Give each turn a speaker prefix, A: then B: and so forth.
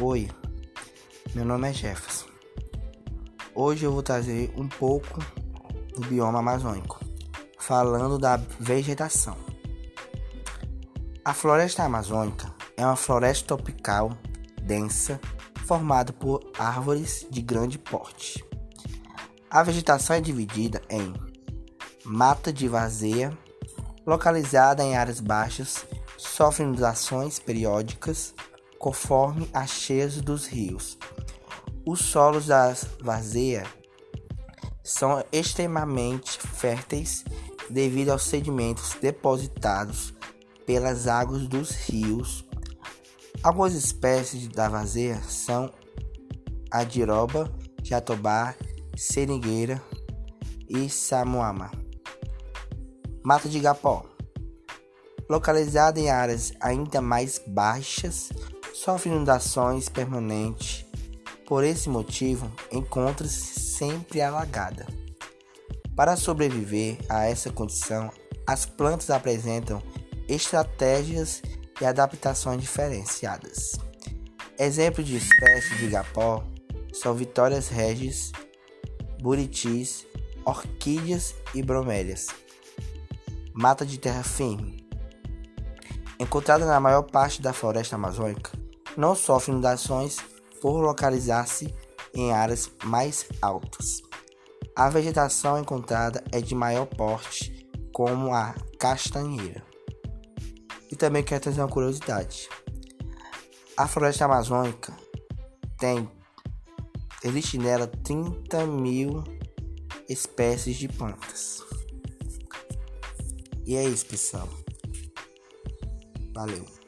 A: Oi, meu nome é Jefferson. Hoje eu vou trazer um pouco do bioma amazônico, falando da vegetação. A floresta amazônica é uma floresta tropical densa formada por árvores de grande porte. A vegetação é dividida em mata de vazia, localizada em áreas baixas, sofre inundações periódicas conforme as cheias dos rios. Os solos da vazia são extremamente férteis devido aos sedimentos depositados pelas águas dos rios. Algumas espécies da vazia são a diroba, jatobá, seringueira e samuama. Mata de Gapó localizada em áreas ainda mais baixas, sofre inundações permanentes. Por esse motivo, encontra-se sempre alagada. Para sobreviver a essa condição, as plantas apresentam estratégias e adaptações diferenciadas. Exemplos de espécies de gapó são vitórias regis, buritis, orquídeas e bromélias. Mata de terra firme. Encontrada na maior parte da floresta amazônica, não sofre inundações por localizar-se em áreas mais altas. A vegetação encontrada é de maior porte, como a castanheira. E também quero trazer uma curiosidade. A floresta amazônica tem, existe nela 30 mil espécies de plantas. E é isso, pessoal. Valeu.